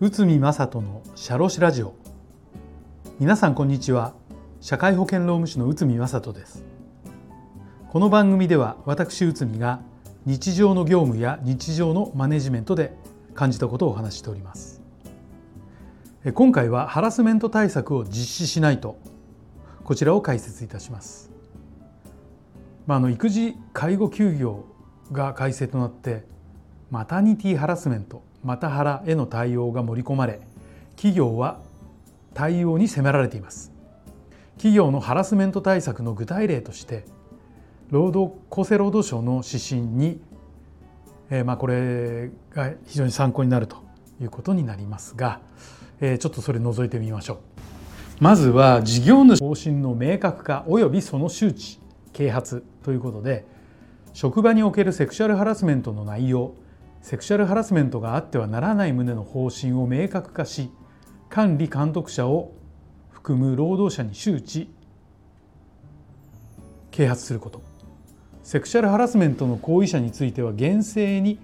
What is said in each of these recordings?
宇見正人のシャロシラジオ。皆さんこんにちは。社会保険労務士の宇見正人です。この番組では私宇見が日常の業務や日常のマネジメントで感じたことをお話しております。今回はハラスメント対策を実施しないとこちらを解説いたします、まあ、あの育児介護休業が改正となってマタニティハラスメントマタハラへの対応が盛り込まれ企業は対応に迫られています企業のハラスメント対策の具体例として労働厚生労働省の指針に、えー、まあこれが非常に参考になるということになりますが、えー、ちょっとそれ覗いてみましょう。まずは事業主方針の明確化及びその周知啓発ということで職場におけるセクシュアルハラスメントの内容セクシュアルハラスメントがあってはならない旨の方針を明確化し管理監督者を含む労働者に周知啓発すること。セクシャルハラスメントの行為者については厳正に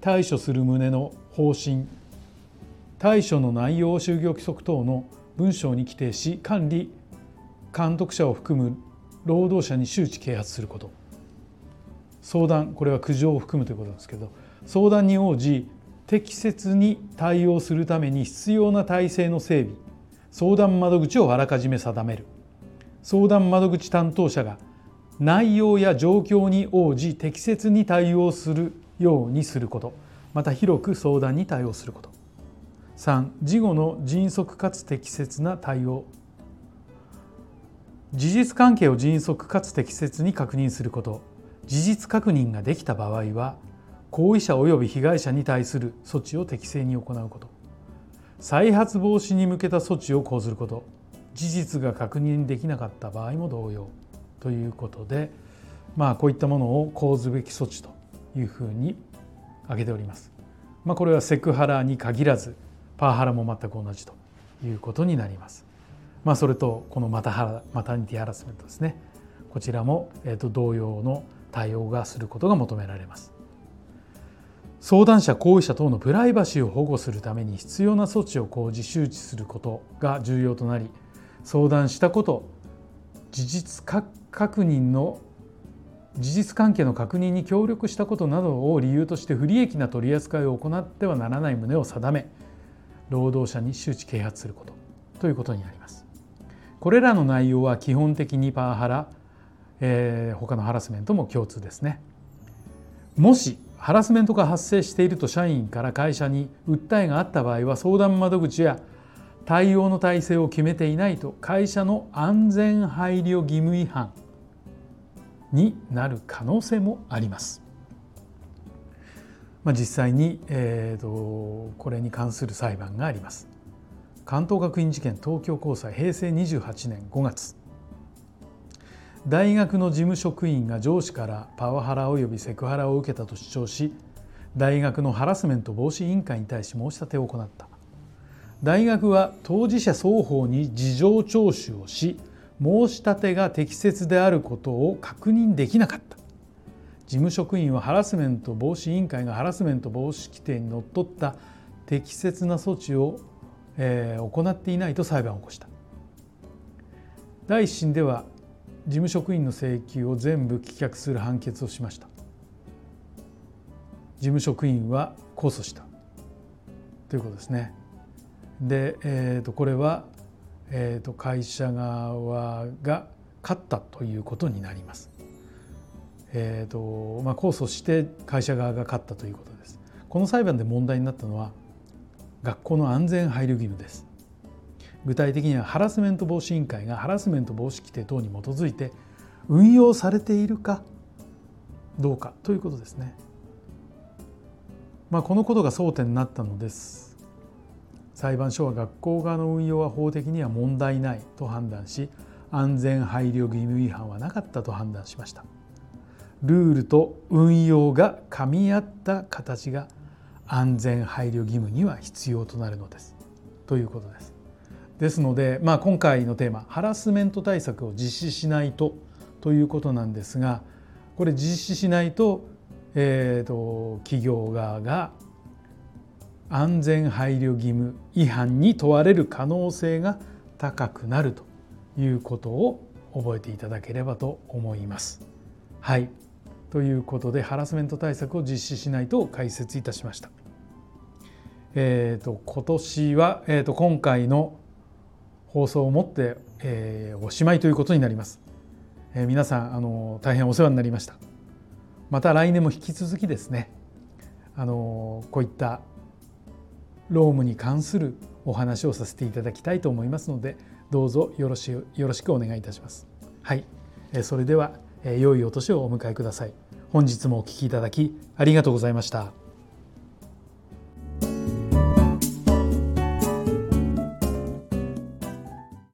対処する旨の方針。対処の内容を就業規則等の文章に規定し管理監督者を含む労働者に周知啓発すること。相談これは苦情を含むということですけど。相談に応じ適切に対応するために必要な体制の整備。相談窓口をあらかじめ定める。相談窓口担当者が内容や状況に応じ適切に対応するようにすること。また広く相談に対応すること。3事後の迅速かつ適切な対応。事実関係を迅速かつ適切に確認すること事実確認ができた場合は行為者及び被害者に対する措置を適正に行うこと再発防止に向けた措置を講ずること事実が確認できなかった場合も同様ということでまあこういったものを講ずべき措置というふうに挙げております。まあ、これはセクハラに限らずパワハラも全く同じということになります。まあ、それとこのマタハラマタニティハラスメントですねこちらも、えー、と同様の対応がすることが求められます。相談者行為者等のプライバシーを保護するために必要な措置を講じ周知することが重要となり相談したこと事実確認の事実関係の確認に協力したことなどを理由として不利益な取り扱いを行ってはならない旨を定め労働者に周知啓発することということになります。これらの内容は基本的にパワハラ、えー、他のハラスメントも共通ですね。もしハラスメントが発生していると社員から会社に訴えがあった場合は相談窓口や対応の体制を決めていないと会社の安全配慮義務違反になる可能性もあります。まあ、実際に、えーと、これに関する裁判があります。関東学院事件東京高裁平成28年5月。大学の事務職員が上司からパワハラ及びセクハラを受けたと主張し大学のハラスメント防止委員会に対し申し立てを行った。大学は当事者双方に事情聴取をし申し立てが適切であることを確認できなかった。事務職員はハラスメント防止委員会がハラスメント防止規定にのっとった適切な措置を、えー、行っていないと裁判を起こした第一審では事務職員の請求を全部棄却する判決をしました事務職員は控訴したということですねで、えー、とこれは、えー、と会社側が勝ったということになります。えーとまあ、控訴して会社側が勝ったということです。この裁判で問題になったのは学校の安全配慮義務です。具体的にはハラスメント防止委員会がハラスメント防止規定等に基づいて運用されているかどうかということですね。まあ、このことが争点になったのです。裁判所は学校側の運用は法的には問題ないと判断し安全配慮義務違反はなかったと判断しましたルールと運用が噛み合った形が安全配慮義務には必要となるのです。ということです。ですので、まあ、今回のテーマハラスメント対策を実施しないとということなんですがこれ実施しないと,、えーと、企業側が安全配慮義務違反に問われる可能性が高くなるということを覚えていただければと思います。はい。ということでハラスメント対策を実施しないと解説いたしました。えーと、今年は、えーと、今回の放送をもって、えー、おしまいということになります。えー、皆さんあの大変お世話になりました。また来年も引き続きですねあのこういった労務に関するお話をさせていただきたいと思いますのでどうぞよろしよろしくお願いいたします。はい、それでは良いお年をお迎えください。本日もお聴きいただきありがとうございました。